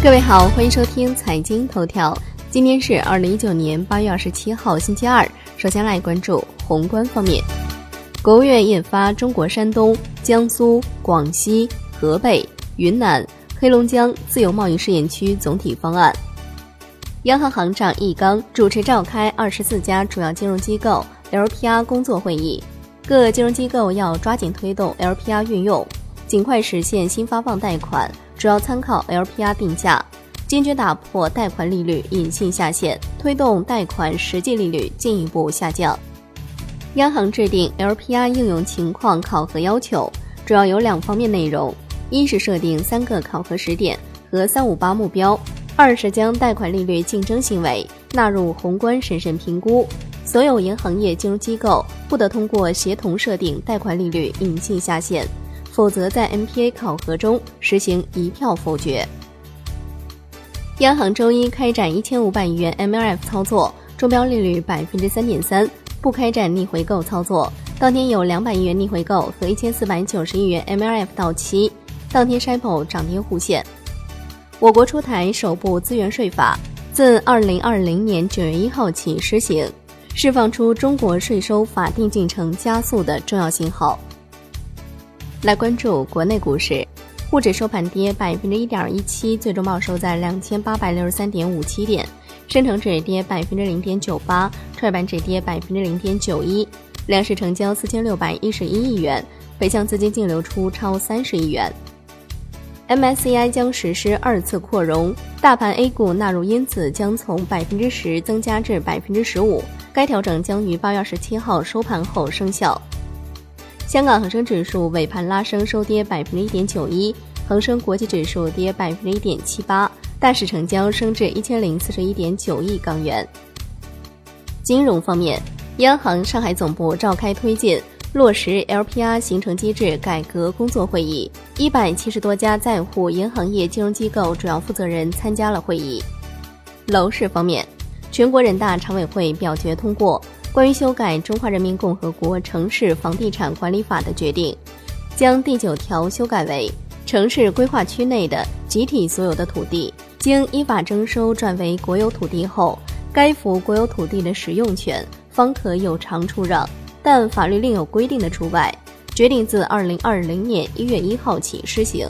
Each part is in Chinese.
各位好，欢迎收听财经头条。今天是二零一九年八月二十七号，星期二。首先来关注宏观方面，国务院印发《中国山东、江苏、广西、河北、云南、黑龙江自由贸易试验区总体方案》。央行行长易纲主持召开二十四家主要金融机构 LPR 工作会议，各金融机构要抓紧推动 LPR 运用，尽快实现新发放贷款。主要参考 LPR 定价，坚决打破贷款利率隐性下限，推动贷款实际利率进一步下降。央行制定 LPR 应用情况考核要求，主要有两方面内容：一是设定三个考核时点和三五八目标；二是将贷款利率竞争行为纳入宏观审慎评估，所有银行业金融机构不得通过协同设定贷款利率隐性下限。否则，在 MPA 考核中实行一票否决。央行周一开展一千五百亿元 MLF 操作，中标利率百分之三点三，不开展逆回购操作。当天有两百亿元逆回购和一千四百九十亿元 MLF 到期，当天 s h i p o 涨跌互现。我国出台首部资源税法，自二零二零年九月一号起施行，释放出中国税收法定进程加速的重要信号。来关注国内股市，沪指收盘跌百分之一点一七，最终报收在两千八百六十三点五七点；深成指跌百分之零点九八，创业板指跌百分之零点九一。两市成交四千六百一十一亿元，北向资金净流出超三十亿元。MSCI 将实施二次扩容，大盘 A 股纳入因子将从百分之十增加至百分之十五，该调整将于八月二十七号收盘后生效。香港恒生指数尾盘拉升收跌百分之一点九一，恒生国际指数跌百分之一点七八，大市成交升至一千零四十一点九亿港元。金融方面，央行上海总部召开推进落实 LPR 形成机制改革工作会议，一百七十多家在沪银行业金融机构主要负责人参加了会议。楼市方面，全国人大常委会表决通过。关于修改《中华人民共和国城市房地产管理法》的决定，将第九条修改为：城市规划区内的集体所有的土地，经依法征收转为国有土地后，该幅国有土地的使用权方可有偿出让，但法律另有规定的除外。决定自二零二零年一月一号起施行。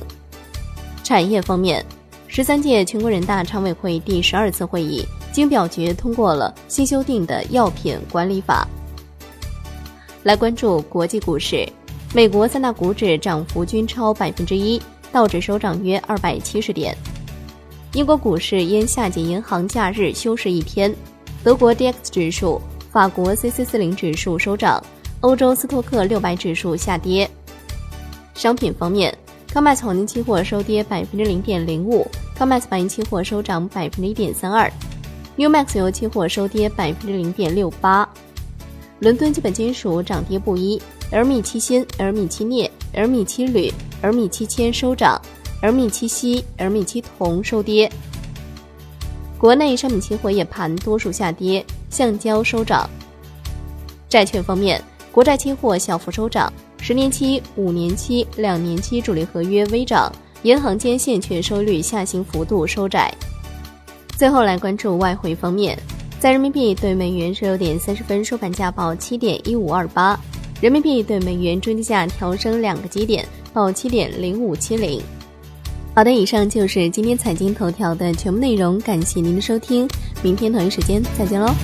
产业方面，十三届全国人大常委会第十二次会议。经表决通过了新修订的药品管理法。来关注国际股市，美国三大股指涨幅均超百分之一，道指收涨约二百七十点。英国股市因夏季银行假日休市一天。德国 D X 指数、法国 C C 四零指数收涨，欧洲斯托克六百指数下跌。商品方面，康麦斯黄金期货收跌百分之零点零五，康麦斯白银期货收涨百分之一点三二。New Max 油期货收跌百分之零点六八，伦敦基本金属涨跌不一，L 米七锌、L 米七镍、L 米七铝、L 米七铅收涨，L 米七锡、L 米七铜收跌。国内商品期货夜盘多数下跌，橡胶收涨。债券方面，国债期货小幅收涨，十年期、五年期、两年期主力合约微涨，银行间现券收益率下行幅度收窄。最后来关注外汇方面，在人民币对美元十六点三十分收盘价报七点一五二八，人民币对美元中间价调升两个基点，报七点零五七零。好的，以上就是今天财经头条的全部内容，感谢您的收听，明天同一时间再见喽。